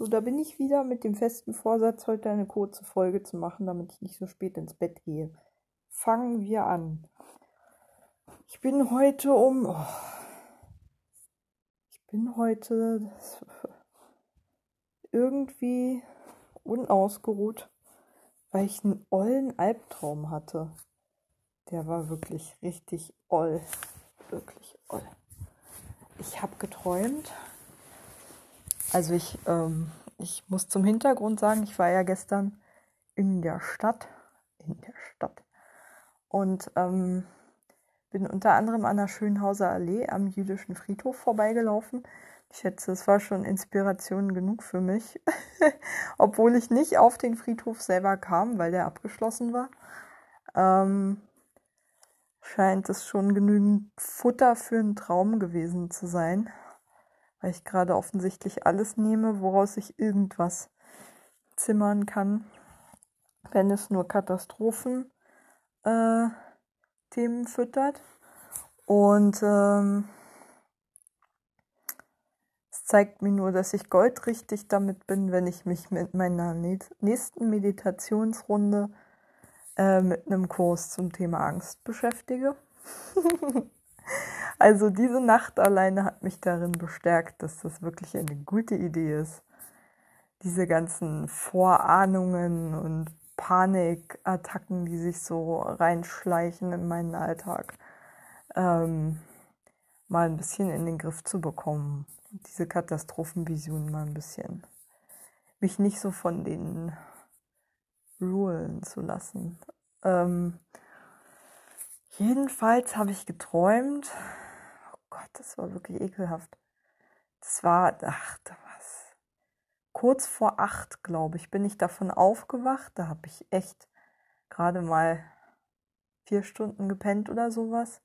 So, da bin ich wieder mit dem festen Vorsatz, heute eine kurze Folge zu machen, damit ich nicht so spät ins Bett gehe. Fangen wir an. Ich bin heute um. Oh, ich bin heute irgendwie unausgeruht, weil ich einen ollen Albtraum hatte. Der war wirklich richtig oll. Wirklich oll. Ich habe geträumt, also ich, ähm, ich muss zum Hintergrund sagen, ich war ja gestern in der Stadt, in der Stadt und ähm, bin unter anderem an der Schönhauser Allee am jüdischen Friedhof vorbeigelaufen. Ich schätze, es war schon Inspiration genug für mich, obwohl ich nicht auf den Friedhof selber kam, weil der abgeschlossen war. Ähm, scheint es schon genügend Futter für einen Traum gewesen zu sein weil ich gerade offensichtlich alles nehme, woraus ich irgendwas zimmern kann, wenn es nur Katastrophen äh, Themen füttert. Und ähm, es zeigt mir nur, dass ich goldrichtig damit bin, wenn ich mich mit meiner nächsten Meditationsrunde äh, mit einem Kurs zum Thema Angst beschäftige. Also diese Nacht alleine hat mich darin bestärkt, dass das wirklich eine gute Idee ist. Diese ganzen Vorahnungen und Panikattacken, die sich so reinschleichen in meinen Alltag, ähm, mal ein bisschen in den Griff zu bekommen. Diese Katastrophenvision mal ein bisschen. Mich nicht so von denen rulen zu lassen. Ähm, jedenfalls habe ich geträumt, Gott, das war wirklich ekelhaft. Das war, ach, da was. Kurz vor acht, glaube ich, bin ich davon aufgewacht. Da habe ich echt gerade mal vier Stunden gepennt oder sowas.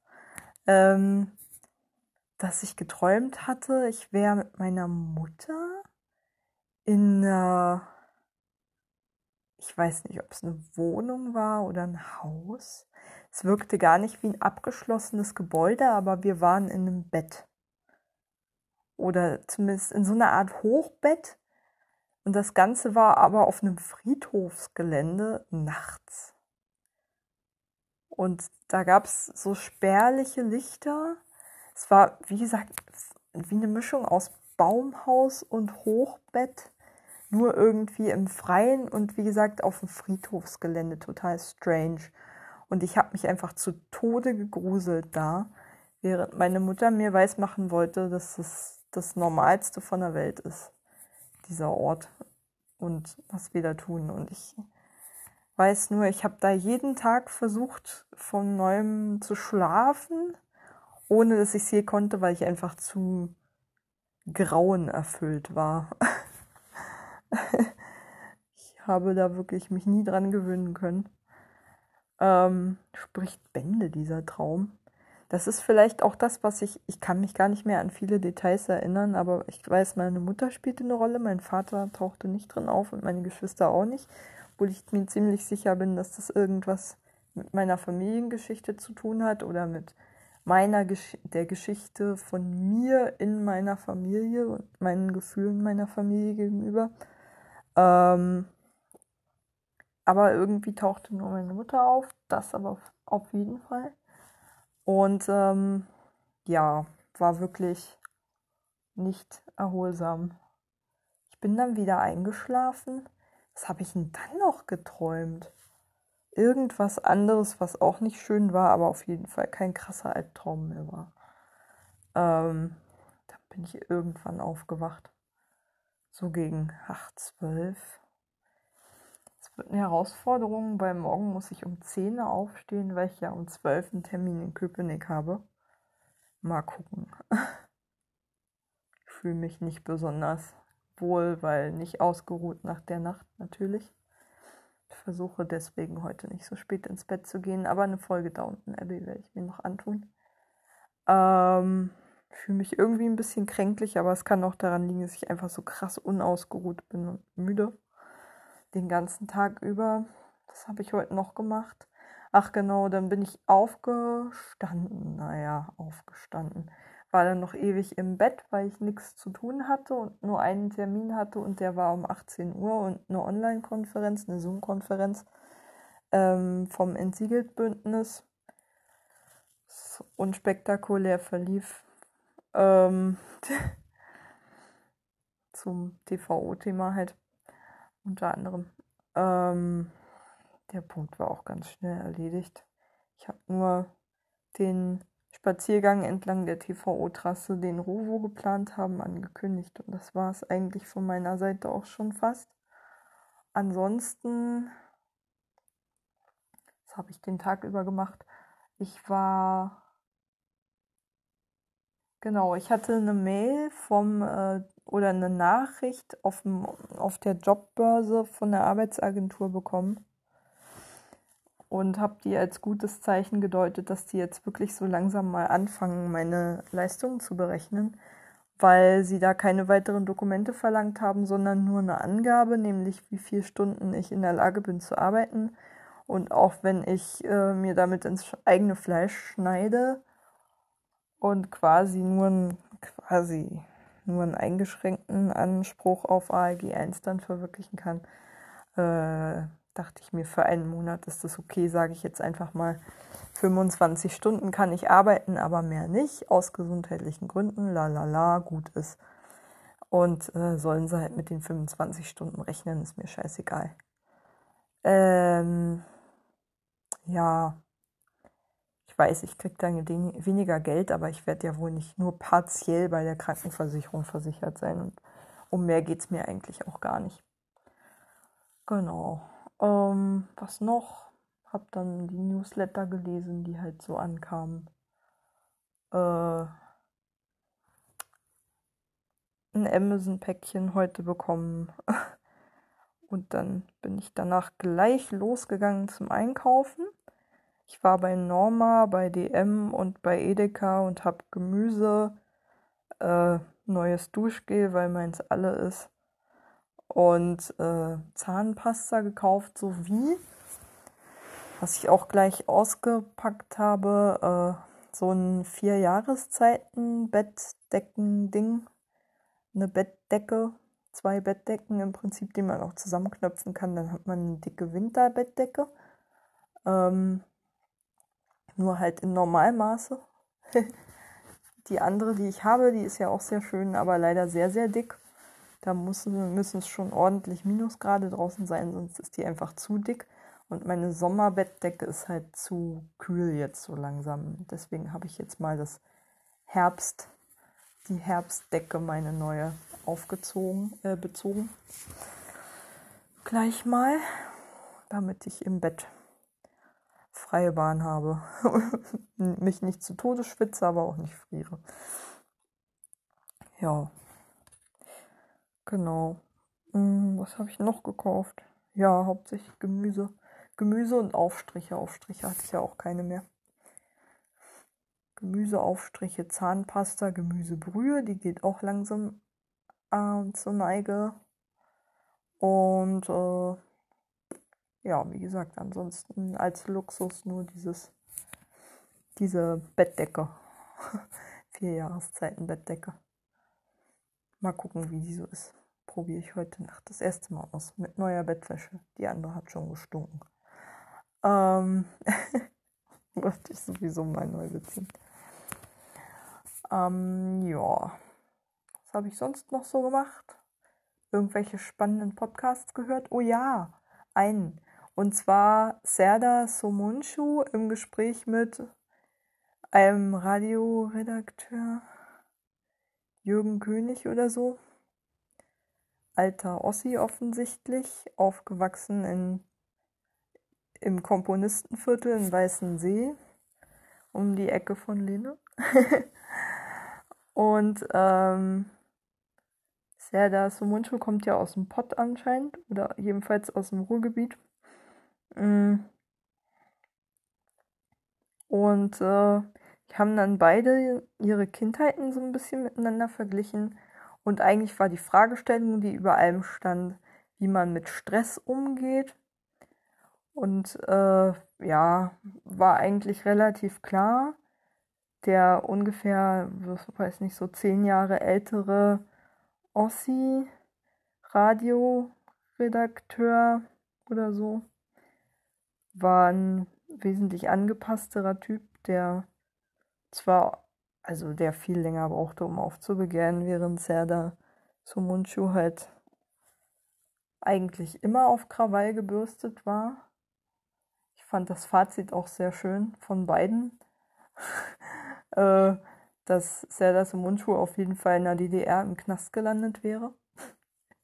Ähm, dass ich geträumt hatte, ich wäre mit meiner Mutter in einer, ich weiß nicht, ob es eine Wohnung war oder ein Haus. Es wirkte gar nicht wie ein abgeschlossenes Gebäude, aber wir waren in einem Bett. Oder zumindest in so einer Art Hochbett. Und das Ganze war aber auf einem Friedhofsgelände nachts. Und da gab es so spärliche Lichter. Es war, wie gesagt, wie eine Mischung aus Baumhaus und Hochbett. Nur irgendwie im Freien und wie gesagt auf dem Friedhofsgelände. Total strange. Und ich habe mich einfach zu Tode gegruselt da, während meine Mutter mir weismachen wollte, dass es das Normalste von der Welt ist, dieser Ort und was wir da tun. Und ich weiß nur, ich habe da jeden Tag versucht, von neuem zu schlafen, ohne dass ich es je konnte, weil ich einfach zu Grauen erfüllt war. ich habe da wirklich mich nie dran gewöhnen können ähm, spricht Bände, dieser Traum. Das ist vielleicht auch das, was ich, ich kann mich gar nicht mehr an viele Details erinnern, aber ich weiß, meine Mutter spielte eine Rolle, mein Vater tauchte nicht drin auf und meine Geschwister auch nicht, obwohl ich mir ziemlich sicher bin, dass das irgendwas mit meiner Familiengeschichte zu tun hat oder mit meiner Gesch der Geschichte von mir in meiner Familie und meinen Gefühlen meiner Familie gegenüber. Ähm, aber irgendwie tauchte nur meine Mutter auf, das aber auf jeden Fall. Und ähm, ja, war wirklich nicht erholsam. Ich bin dann wieder eingeschlafen. Was habe ich denn dann noch geträumt? Irgendwas anderes, was auch nicht schön war, aber auf jeden Fall kein krasser Albtraum mehr war. Ähm, dann bin ich irgendwann aufgewacht. So gegen 8, 12 wird eine Herausforderung, weil morgen muss ich um 10 Uhr aufstehen, weil ich ja um 12 einen Termin in Köpenick habe. Mal gucken. Ich fühle mich nicht besonders wohl, weil nicht ausgeruht nach der Nacht natürlich. Ich versuche deswegen heute nicht so spät ins Bett zu gehen, aber eine Folge Downton Abbey werde ich mir noch antun. Ähm, fühle mich irgendwie ein bisschen kränklich, aber es kann auch daran liegen, dass ich einfach so krass unausgeruht bin und müde den ganzen Tag über. Das habe ich heute noch gemacht. Ach genau, dann bin ich aufgestanden. Naja, aufgestanden. war dann noch ewig im Bett, weil ich nichts zu tun hatte und nur einen Termin hatte und der war um 18 Uhr und eine Online-Konferenz, eine Zoom-Konferenz ähm, vom Entsiegelt-Bündnis. Unspektakulär verlief. Ähm, zum TVO-Thema halt unter anderem. Ähm, der Punkt war auch ganz schnell erledigt. Ich habe nur den Spaziergang entlang der TVO-Trasse, den Rovo geplant haben, angekündigt. Und das war es eigentlich von meiner Seite auch schon fast. Ansonsten, was habe ich den Tag über gemacht? Ich war, genau, ich hatte eine Mail vom, äh, oder eine Nachricht auf, dem, auf der Jobbörse von der Arbeitsagentur bekommen und habe die als gutes Zeichen gedeutet, dass die jetzt wirklich so langsam mal anfangen, meine Leistungen zu berechnen, weil sie da keine weiteren Dokumente verlangt haben, sondern nur eine Angabe, nämlich wie viele Stunden ich in der Lage bin zu arbeiten. Und auch wenn ich äh, mir damit ins eigene Fleisch schneide und quasi nur ein, quasi nur einen eingeschränkten Anspruch auf ALG 1 dann verwirklichen kann, äh, dachte ich mir, für einen Monat ist das okay, sage ich jetzt einfach mal. 25 Stunden kann ich arbeiten, aber mehr nicht, aus gesundheitlichen Gründen, la la la, gut ist. Und äh, sollen sie halt mit den 25 Stunden rechnen, ist mir scheißegal. Ähm, ja, weiß, ich kriege dann weniger Geld, aber ich werde ja wohl nicht nur partiell bei der Krankenversicherung versichert sein. Und um mehr geht es mir eigentlich auch gar nicht. Genau. Ähm, was noch? Hab dann die Newsletter gelesen, die halt so ankamen. Äh, ein Amazon-Päckchen heute bekommen. Und dann bin ich danach gleich losgegangen zum Einkaufen. Ich war bei Norma, bei DM und bei Edeka und habe Gemüse, äh, neues Duschgel, weil meins alle ist, und äh, Zahnpasta gekauft, sowie, was ich auch gleich ausgepackt habe, äh, so ein vier Jahreszeiten Bettdecken-Ding, eine Bettdecke, zwei Bettdecken im Prinzip, die man auch zusammenknöpfen kann. Dann hat man eine dicke Winterbettdecke. Ähm, nur halt in Normalmaße. die andere, die ich habe, die ist ja auch sehr schön, aber leider sehr, sehr dick. Da müssen, müssen es schon ordentlich Minusgrade draußen sein, sonst ist die einfach zu dick. Und meine Sommerbettdecke ist halt zu kühl jetzt so langsam. Deswegen habe ich jetzt mal das Herbst, die Herbstdecke, meine neue, aufgezogen, äh, bezogen. Gleich mal, damit ich im Bett freie Bahn habe. Mich nicht zu Tode schwitze, aber auch nicht friere. Ja, Genau. Hm, was habe ich noch gekauft? Ja, hauptsächlich Gemüse. Gemüse und Aufstriche. Aufstriche hatte ich ja auch keine mehr. Gemüseaufstriche, Zahnpasta, Gemüsebrühe, die geht auch langsam äh, zur Neige. Und äh, ja, wie gesagt, ansonsten als Luxus nur dieses, diese Bettdecke. Vier Jahreszeiten Bettdecke. Mal gucken, wie die so ist. Probiere ich heute Nacht das erste Mal aus. Mit neuer Bettwäsche. Die andere hat schon gestunken. Ähm, wollte ich sowieso mal neu beziehen. Ähm, ja. Was habe ich sonst noch so gemacht? Irgendwelche spannenden Podcasts gehört? Oh ja, einen. Und zwar Serda Somunchu im Gespräch mit einem Radioredakteur. Jürgen König oder so. Alter Ossi offensichtlich, aufgewachsen in, im Komponistenviertel in Weißensee, um die Ecke von Lene. Und ähm, Serda Sumunchu kommt ja aus dem Pott anscheinend, oder jedenfalls aus dem Ruhrgebiet. Mm. Und äh, die haben dann beide ihre Kindheiten so ein bisschen miteinander verglichen. Und eigentlich war die Fragestellung, die über allem stand, wie man mit Stress umgeht. Und äh, ja, war eigentlich relativ klar. der ungefähr, weiß nicht, so zehn Jahre ältere Ossi, Radioredakteur oder so, war ein wesentlich angepassterer Typ, der zwar, also der viel länger brauchte, um aufzubegehren, während Serda Sumunchu halt eigentlich immer auf Krawall gebürstet war. Ich fand das Fazit auch sehr schön von beiden. äh, dass Serdar Sumunchu auf jeden Fall in der DDR im Knast gelandet wäre.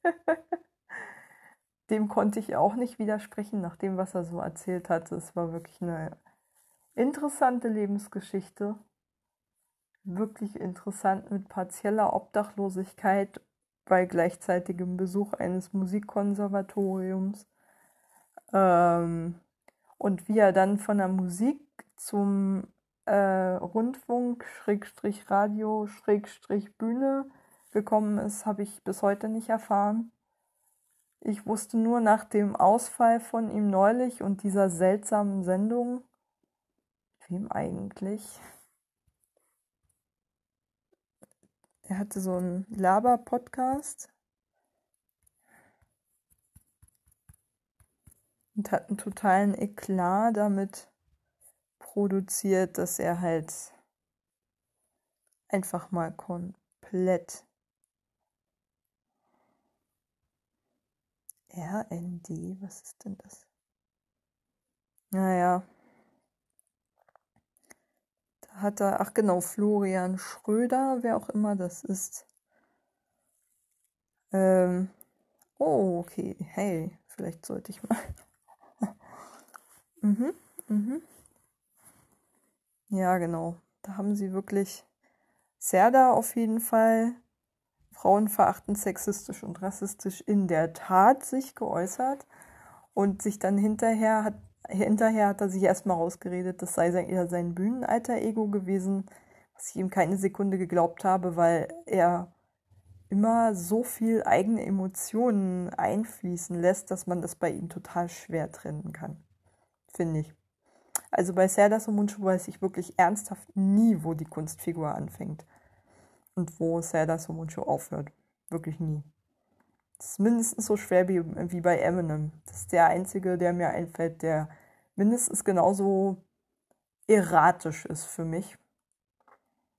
dem konnte ich auch nicht widersprechen, nach dem, was er so erzählt hatte. Es war wirklich eine interessante Lebensgeschichte. Wirklich interessant mit partieller Obdachlosigkeit bei gleichzeitigem Besuch eines Musikkonservatoriums. Ähm, und wie er dann von der Musik zum äh, Rundfunk, Schrägstrich Radio, Schrägstrich Bühne gekommen ist, habe ich bis heute nicht erfahren. Ich wusste nur nach dem Ausfall von ihm neulich und dieser seltsamen Sendung, wem eigentlich? Er hatte so einen Laber-Podcast und hat einen totalen Eklat damit produziert, dass er halt einfach mal komplett RND, was ist denn das? Naja. Da hat er, ach genau, Florian Schröder, wer auch immer das ist. Ähm, oh, okay, hey, vielleicht sollte ich mal. mhm, mhm. Ja, genau. Da haben sie wirklich Serda auf jeden Fall frauenverachtend, sexistisch und rassistisch in der Tat sich geäußert und sich dann hinterher hat hinterher hat er sich erstmal rausgeredet, das sei sein, eher sein Bühnenalter Ego gewesen, was ich ihm keine Sekunde geglaubt habe, weil er immer so viel eigene Emotionen einfließen lässt, dass man das bei ihm total schwer trennen kann. Finde ich. Also bei Serdas und Munchu weiß ich wirklich ernsthaft nie, wo die Kunstfigur anfängt und wo und Munchu aufhört. Wirklich nie. Das ist mindestens so schwer wie, wie bei Eminem. Das ist der einzige, der mir einfällt, der mindestens genauso erratisch ist für mich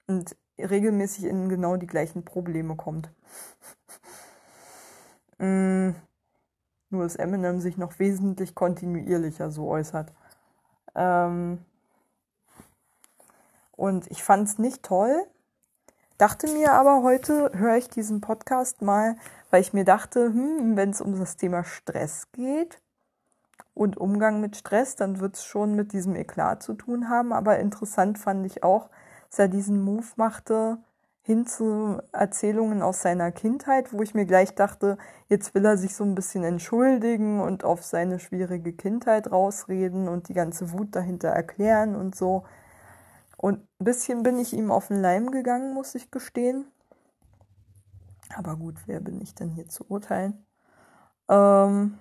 und regelmäßig in genau die gleichen Probleme kommt. mm, nur dass Eminem sich noch wesentlich kontinuierlicher so äußert. Ähm, und ich fand es nicht toll, dachte mir aber heute, höre ich diesen Podcast mal, weil ich mir dachte, hm, wenn es um das Thema Stress geht und Umgang mit Stress, dann wird es schon mit diesem Eklat zu tun haben. Aber interessant fand ich auch, dass er diesen Move machte, hin zu Erzählungen aus seiner Kindheit, wo ich mir gleich dachte, jetzt will er sich so ein bisschen entschuldigen und auf seine schwierige Kindheit rausreden und die ganze Wut dahinter erklären und so. Und ein bisschen bin ich ihm auf den Leim gegangen, muss ich gestehen. Aber gut, wer bin ich denn hier zu urteilen? Ähm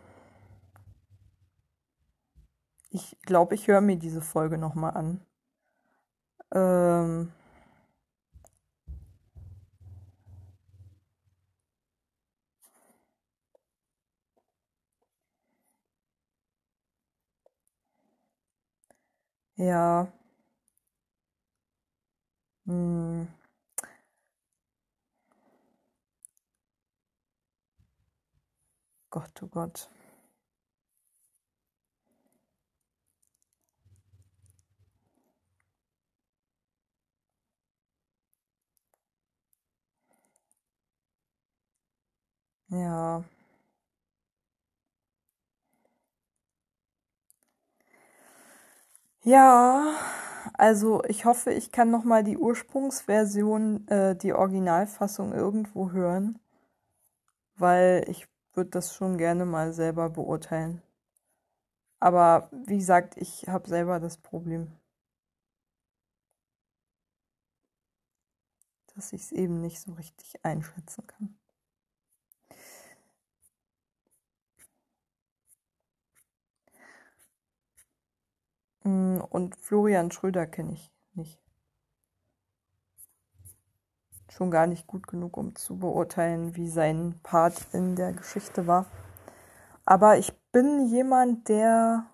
ich glaube, ich höre mir diese Folge nochmal an. Ähm Ja. Hm. Gott, oh Gott. Ja. Ja, also ich hoffe, ich kann noch mal die Ursprungsversion, äh, die Originalfassung irgendwo hören, weil ich würde das schon gerne mal selber beurteilen. Aber wie gesagt, ich habe selber das Problem, dass ich es eben nicht so richtig einschätzen kann. Mm, und Florian Schröder kenne ich nicht. schon gar nicht gut genug, um zu beurteilen, wie sein Part in der Geschichte war. Aber ich bin jemand, der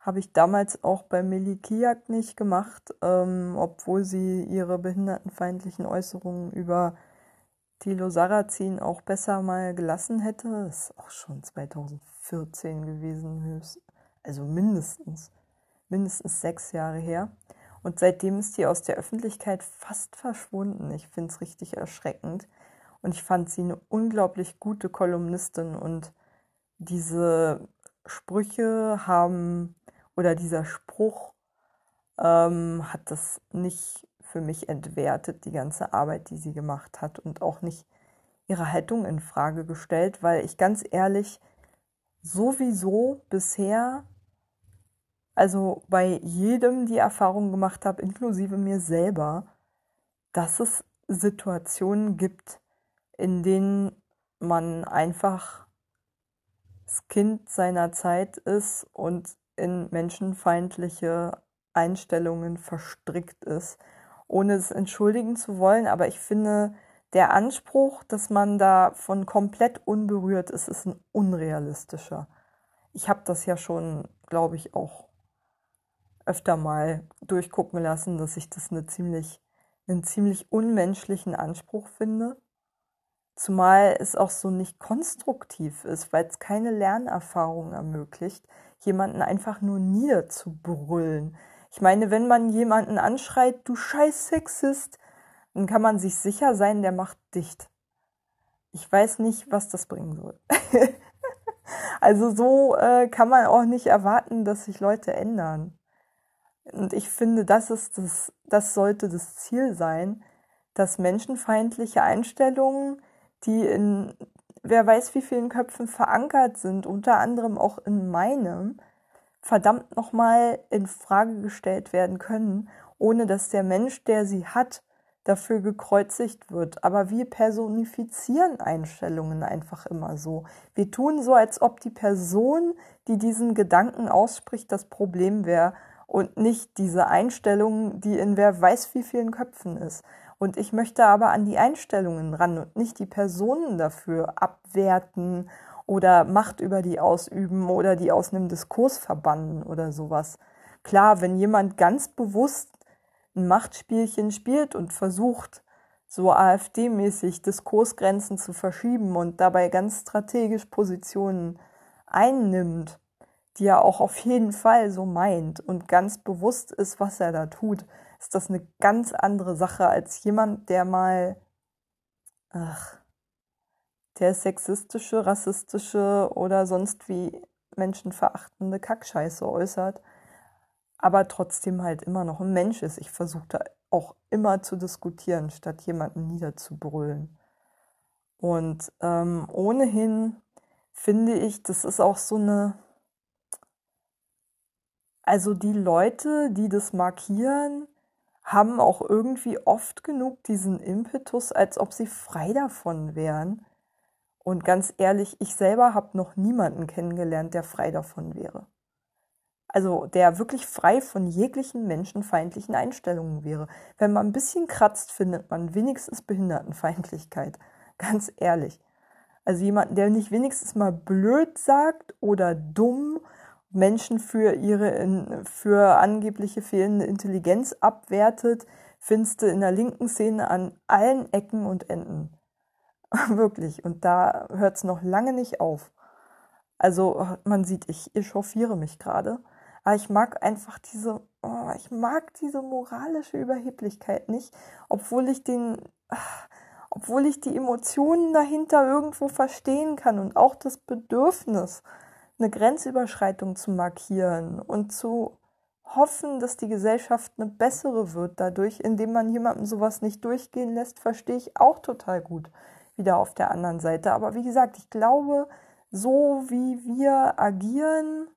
habe ich damals auch bei Millie Kiak nicht gemacht, ähm, obwohl sie ihre behindertenfeindlichen Äußerungen über Thilo Sarrazin auch besser mal gelassen hätte. Das ist auch schon 2014 gewesen, höchst, also mindestens, mindestens sechs Jahre her. Und seitdem ist die aus der Öffentlichkeit fast verschwunden. Ich finde es richtig erschreckend. Und ich fand sie eine unglaublich gute Kolumnistin und diese Sprüche haben oder dieser Spruch ähm, hat das nicht für mich entwertet, die ganze Arbeit, die sie gemacht hat und auch nicht ihre Haltung in Frage gestellt, weil ich ganz ehrlich sowieso bisher, also bei jedem die Erfahrung gemacht habe, inklusive mir selber, dass es Situationen gibt, in denen man einfach das Kind seiner Zeit ist und in menschenfeindliche Einstellungen verstrickt ist, ohne es entschuldigen zu wollen. Aber ich finde, der Anspruch, dass man davon komplett unberührt ist, ist ein unrealistischer. Ich habe das ja schon, glaube ich, auch öfter mal durchgucken lassen, dass ich das eine ziemlich, einen ziemlich unmenschlichen Anspruch finde. Zumal es auch so nicht konstruktiv ist, weil es keine Lernerfahrung ermöglicht, jemanden einfach nur niederzubrüllen. Ich meine, wenn man jemanden anschreit, du scheiß Sexist, dann kann man sich sicher sein, der macht dicht. Ich weiß nicht, was das bringen soll. also so äh, kann man auch nicht erwarten, dass sich Leute ändern. Und ich finde, das ist das, das sollte das Ziel sein, dass menschenfeindliche Einstellungen, die in wer weiß wie vielen Köpfen verankert sind, unter anderem auch in meinem, verdammt nochmal in Frage gestellt werden können, ohne dass der Mensch, der sie hat, dafür gekreuzigt wird. Aber wir personifizieren Einstellungen einfach immer so. Wir tun so, als ob die Person, die diesen Gedanken ausspricht, das Problem wäre und nicht diese Einstellung, die in wer weiß wie vielen Köpfen ist. Und ich möchte aber an die Einstellungen ran und nicht die Personen dafür abwerten oder Macht über die ausüben oder die aus einem Diskurs verbannen oder sowas. Klar, wenn jemand ganz bewusst ein Machtspielchen spielt und versucht, so AfD-mäßig Diskursgrenzen zu verschieben und dabei ganz strategisch Positionen einnimmt, die er auch auf jeden Fall so meint und ganz bewusst ist, was er da tut, ist das eine ganz andere Sache als jemand, der mal, ach, der sexistische, rassistische oder sonst wie menschenverachtende Kackscheiße äußert, aber trotzdem halt immer noch ein Mensch ist. Ich versuche da auch immer zu diskutieren, statt jemanden niederzubrüllen. Und ähm, ohnehin finde ich, das ist auch so eine, also die Leute, die das markieren, haben auch irgendwie oft genug diesen Impetus, als ob sie frei davon wären. Und ganz ehrlich, ich selber habe noch niemanden kennengelernt, der frei davon wäre. Also der wirklich frei von jeglichen menschenfeindlichen Einstellungen wäre. Wenn man ein bisschen kratzt, findet man wenigstens Behindertenfeindlichkeit. Ganz ehrlich. Also jemanden, der nicht wenigstens mal blöd sagt oder dumm Menschen für ihre für angebliche fehlende Intelligenz abwertet, findest du in der linken Szene an allen Ecken und Enden. Wirklich. Und da hört es noch lange nicht auf. Also man sieht, ich echauffiere mich gerade. Aber ich mag einfach diese, oh, ich mag diese moralische Überheblichkeit nicht, obwohl ich den, obwohl ich die Emotionen dahinter irgendwo verstehen kann und auch das Bedürfnis, eine Grenzüberschreitung zu markieren und zu hoffen, dass die Gesellschaft eine bessere wird dadurch, indem man jemandem sowas nicht durchgehen lässt, verstehe ich auch total gut wieder auf der anderen Seite. Aber wie gesagt, ich glaube, so wie wir agieren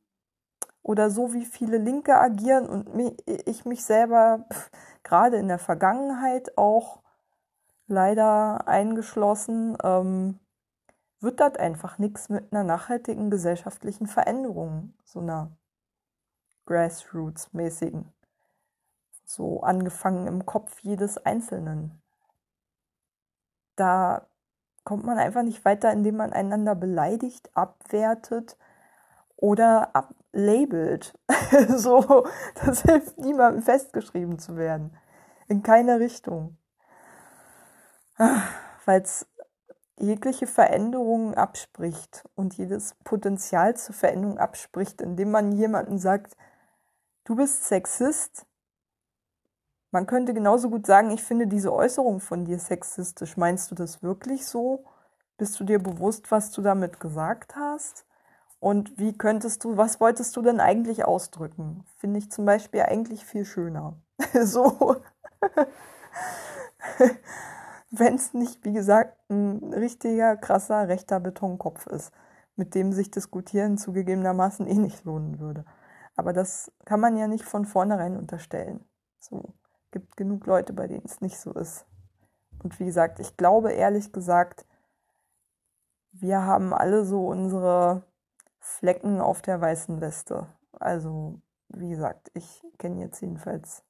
oder so wie viele Linke agieren und ich mich selber gerade in der Vergangenheit auch leider eingeschlossen, ähm, wird das einfach nichts mit einer nachhaltigen gesellschaftlichen Veränderung, so einer Grassroots-mäßigen. So angefangen im Kopf jedes Einzelnen. da kommt man einfach nicht weiter, indem man einander beleidigt, abwertet oder ablabelt. so, das hilft niemandem festgeschrieben zu werden. In keine Richtung. Weil es jegliche Veränderungen abspricht und jedes Potenzial zur Veränderung abspricht, indem man jemanden sagt, du bist Sexist. Man könnte genauso gut sagen, ich finde diese Äußerung von dir sexistisch. Meinst du das wirklich so? Bist du dir bewusst, was du damit gesagt hast? Und wie könntest du, was wolltest du denn eigentlich ausdrücken? Finde ich zum Beispiel eigentlich viel schöner. so. Wenn es nicht, wie gesagt, ein richtiger, krasser, rechter Betonkopf ist, mit dem sich diskutieren zugegebenermaßen eh nicht lohnen würde. Aber das kann man ja nicht von vornherein unterstellen. So gibt genug Leute, bei denen es nicht so ist. Und wie gesagt, ich glaube ehrlich gesagt, wir haben alle so unsere Flecken auf der weißen Weste. Also, wie gesagt, ich kenne jetzt jedenfalls.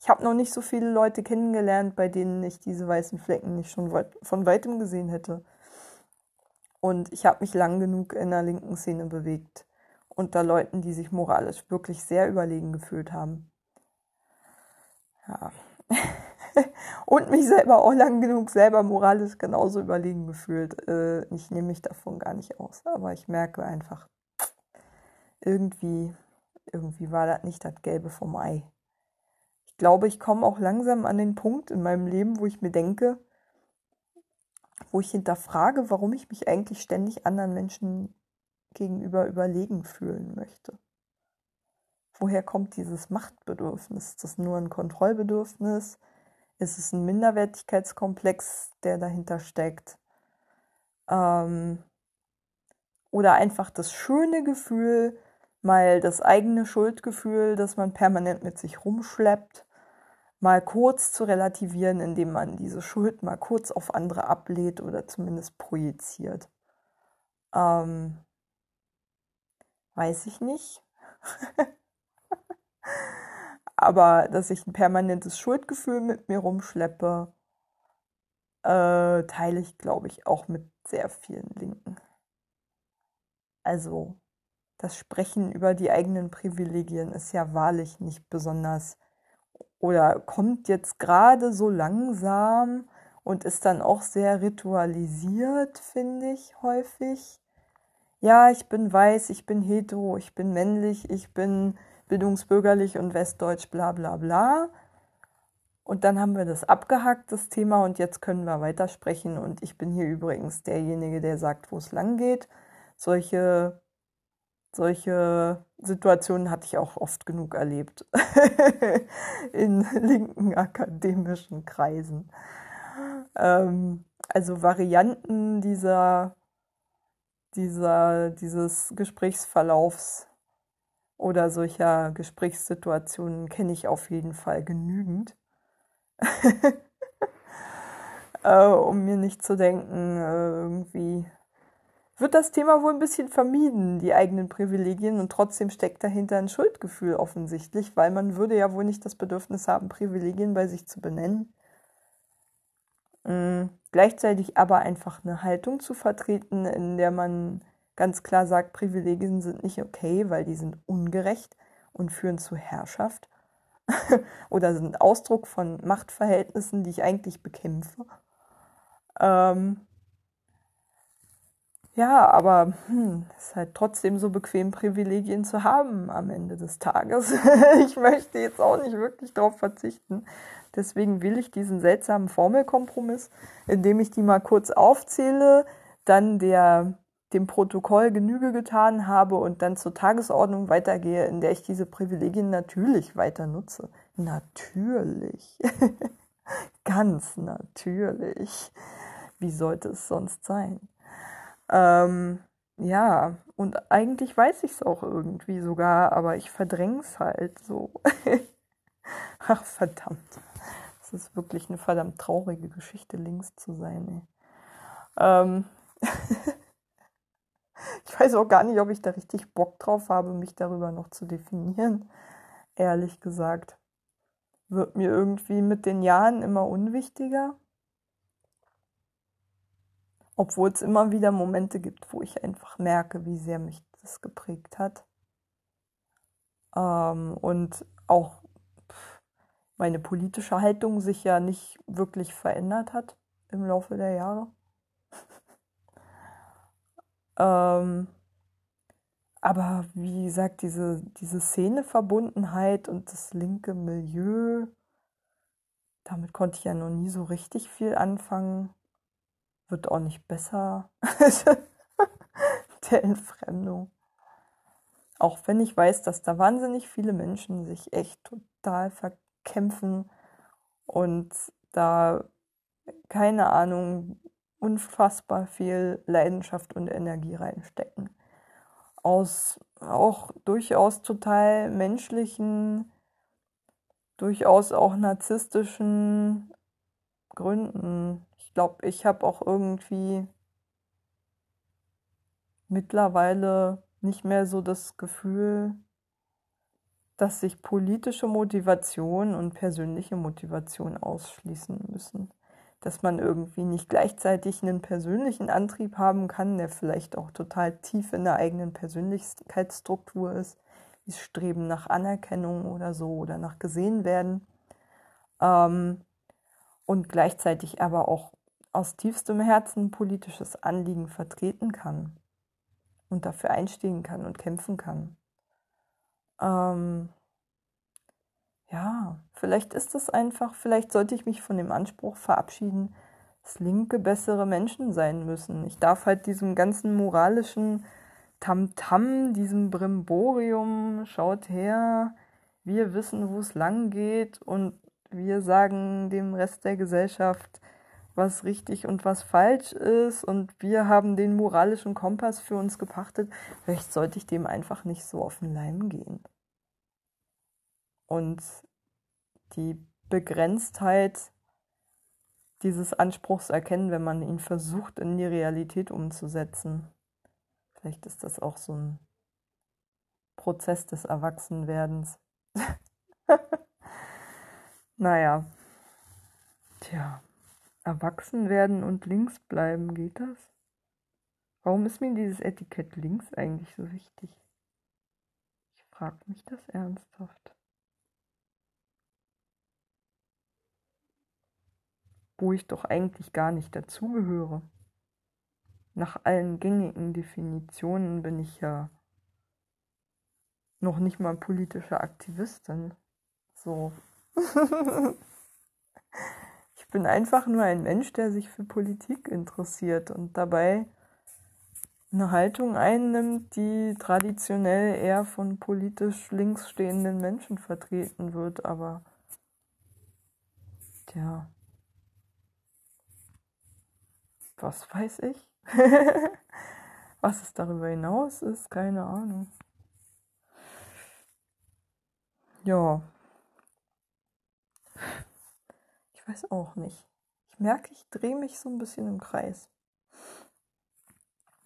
Ich habe noch nicht so viele Leute kennengelernt, bei denen ich diese weißen Flecken nicht schon weit, von weitem gesehen hätte. Und ich habe mich lang genug in der linken Szene bewegt. Unter Leuten, die sich moralisch wirklich sehr überlegen gefühlt haben. Ja. und mich selber auch lang genug selber moralisch genauso überlegen gefühlt. Äh, ich nehme mich davon gar nicht aus, aber ich merke einfach, irgendwie, irgendwie war das nicht das Gelbe vom Ei. Glaube, ich komme auch langsam an den Punkt in meinem Leben, wo ich mir denke, wo ich hinterfrage, warum ich mich eigentlich ständig anderen Menschen gegenüber überlegen fühlen möchte. Woher kommt dieses Machtbedürfnis? Ist das nur ein Kontrollbedürfnis? Ist es ein Minderwertigkeitskomplex, der dahinter steckt? Ähm, oder einfach das schöne Gefühl, mal das eigene Schuldgefühl, das man permanent mit sich rumschleppt, mal kurz zu relativieren, indem man diese Schuld mal kurz auf andere ablehnt oder zumindest projiziert. Ähm, weiß ich nicht. Aber dass ich ein permanentes Schuldgefühl mit mir rumschleppe, äh, teile ich, glaube ich, auch mit sehr vielen Linken. Also das Sprechen über die eigenen Privilegien ist ja wahrlich nicht besonders oder kommt jetzt gerade so langsam und ist dann auch sehr ritualisiert, finde ich häufig. Ja, ich bin weiß, ich bin hetero, ich bin männlich, ich bin bildungsbürgerlich und westdeutsch, bla bla bla. Und dann haben wir das abgehakt, das Thema, und jetzt können wir weitersprechen. Und ich bin hier übrigens derjenige, der sagt, wo es lang geht. Solche, solche Situationen hatte ich auch oft genug erlebt in linken akademischen Kreisen. Ähm, also Varianten dieser, dieser, dieses Gesprächsverlaufs oder solcher Gesprächssituationen kenne ich auf jeden Fall genügend. äh, um mir nicht zu denken, äh, irgendwie wird das Thema wohl ein bisschen vermieden, die eigenen Privilegien, und trotzdem steckt dahinter ein Schuldgefühl offensichtlich, weil man würde ja wohl nicht das Bedürfnis haben, Privilegien bei sich zu benennen. Mhm. Gleichzeitig aber einfach eine Haltung zu vertreten, in der man ganz klar sagt, Privilegien sind nicht okay, weil die sind ungerecht und führen zu Herrschaft oder sind Ausdruck von Machtverhältnissen, die ich eigentlich bekämpfe. Ähm ja, aber hm, es ist halt trotzdem so bequem, Privilegien zu haben am Ende des Tages. ich möchte jetzt auch nicht wirklich darauf verzichten. Deswegen will ich diesen seltsamen Formelkompromiss, indem ich die mal kurz aufzähle, dann der dem Protokoll Genüge getan habe und dann zur Tagesordnung weitergehe, in der ich diese Privilegien natürlich weiter nutze. Natürlich. Ganz natürlich. Wie sollte es sonst sein? Ähm, ja, und eigentlich weiß ich es auch irgendwie sogar, aber ich verdränge es halt so. Ach, verdammt. Das ist wirklich eine verdammt traurige Geschichte, links zu sein. Ähm Ich weiß auch gar nicht, ob ich da richtig Bock drauf habe, mich darüber noch zu definieren. Ehrlich gesagt. Wird mir irgendwie mit den Jahren immer unwichtiger. Obwohl es immer wieder Momente gibt, wo ich einfach merke, wie sehr mich das geprägt hat. Ähm, und auch meine politische Haltung sich ja nicht wirklich verändert hat im Laufe der Jahre. ähm, aber wie gesagt, diese, diese Szeneverbundenheit und das linke Milieu, damit konnte ich ja noch nie so richtig viel anfangen. Wird auch nicht besser. der Entfremdung. Auch wenn ich weiß, dass da wahnsinnig viele Menschen sich echt total verkämpfen und da, keine Ahnung, unfassbar viel Leidenschaft und Energie reinstecken. Aus auch durchaus total menschlichen, durchaus auch narzisstischen Gründen. Glaube, ich habe auch irgendwie mittlerweile nicht mehr so das Gefühl, dass sich politische Motivation und persönliche Motivation ausschließen müssen. Dass man irgendwie nicht gleichzeitig einen persönlichen Antrieb haben kann, der vielleicht auch total tief in der eigenen Persönlichkeitsstruktur ist, wie Streben nach Anerkennung oder so oder nach gesehen werden. Ähm, und gleichzeitig aber auch aus tiefstem Herzen politisches Anliegen vertreten kann und dafür einstehen kann und kämpfen kann. Ähm, ja, vielleicht ist es einfach, vielleicht sollte ich mich von dem Anspruch verabschieden, dass Linke bessere Menschen sein müssen. Ich darf halt diesem ganzen moralischen Tamtam, -Tam, diesem Brimborium, schaut her, wir wissen, wo es lang geht und wir sagen dem Rest der Gesellschaft, was richtig und was falsch ist und wir haben den moralischen Kompass für uns gepachtet. Vielleicht sollte ich dem einfach nicht so auf den Leim gehen. Und die Begrenztheit dieses Anspruchs erkennen, wenn man ihn versucht in die Realität umzusetzen. Vielleicht ist das auch so ein Prozess des Erwachsenwerdens. naja. Tja. Erwachsen werden und links bleiben, geht das? Warum ist mir dieses Etikett links eigentlich so wichtig? Ich frage mich das ernsthaft. Wo ich doch eigentlich gar nicht dazugehöre. Nach allen gängigen Definitionen bin ich ja noch nicht mal politische Aktivistin. So. Ich bin einfach nur ein Mensch, der sich für Politik interessiert und dabei eine Haltung einnimmt, die traditionell eher von politisch links stehenden Menschen vertreten wird, aber tja, was weiß ich? was es darüber hinaus ist, keine Ahnung. Ja. Weiß auch nicht. Ich merke, ich drehe mich so ein bisschen im Kreis.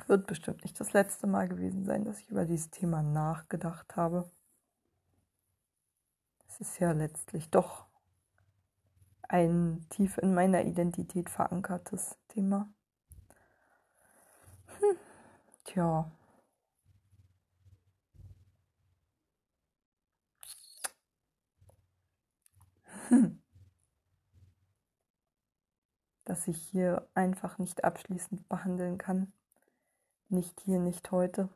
Wird bestimmt nicht das letzte Mal gewesen sein, dass ich über dieses Thema nachgedacht habe. Es ist ja letztlich doch ein tief in meiner Identität verankertes Thema. Hm. Tja. Hm dass ich hier einfach nicht abschließend behandeln kann. Nicht hier, nicht heute,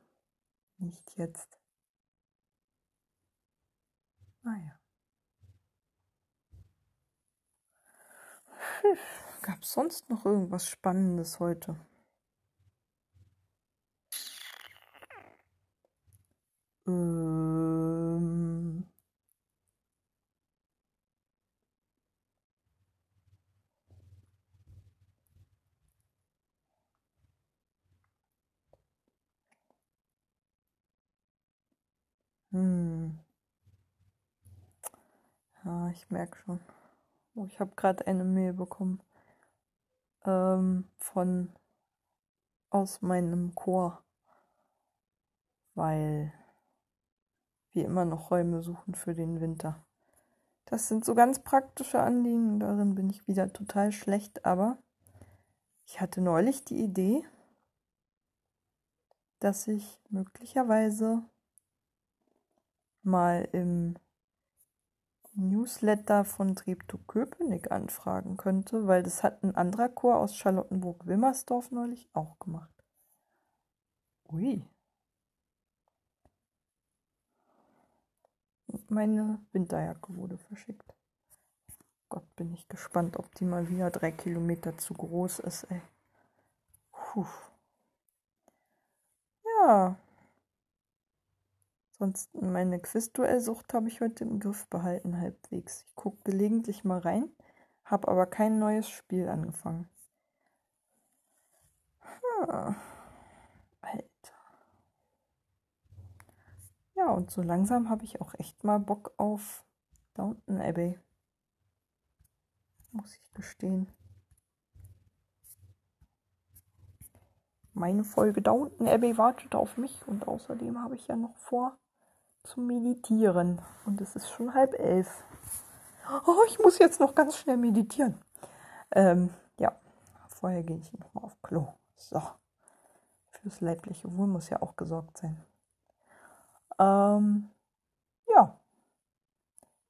nicht jetzt. Naja. Gab es sonst noch irgendwas Spannendes heute? Ähm Hm. Ja, ich merke schon. Oh, ich habe gerade eine Mail bekommen ähm, von aus meinem Chor, weil wir immer noch Räume suchen für den Winter. Das sind so ganz praktische Anliegen, darin bin ich wieder total schlecht, aber Ich hatte neulich die Idee, dass ich möglicherweise mal im Newsletter von Treptow Köpenick anfragen könnte, weil das hat ein anderer Chor aus Charlottenburg-Wilmersdorf neulich auch gemacht. Ui. Meine Winterjacke wurde verschickt. Gott, bin ich gespannt, ob die mal wieder drei Kilometer zu groß ist, ey. Puh. Ja. Sonst meine Quizduellsucht habe ich heute im Griff behalten, halbwegs. Ich gucke gelegentlich mal rein, habe aber kein neues Spiel angefangen. Hm. Alter. Ja, und so langsam habe ich auch echt mal Bock auf Downton Abbey. Muss ich gestehen. Meine Folge Downton Abbey wartet auf mich und außerdem habe ich ja noch vor zu meditieren. Und es ist schon halb elf. Oh, ich muss jetzt noch ganz schnell meditieren. Ähm, ja, vorher gehe ich noch auf Klo. So. Fürs leibliche Wohl muss ja auch gesorgt sein. Ähm, ja.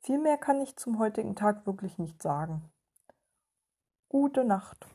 Viel mehr kann ich zum heutigen Tag wirklich nicht sagen. Gute Nacht.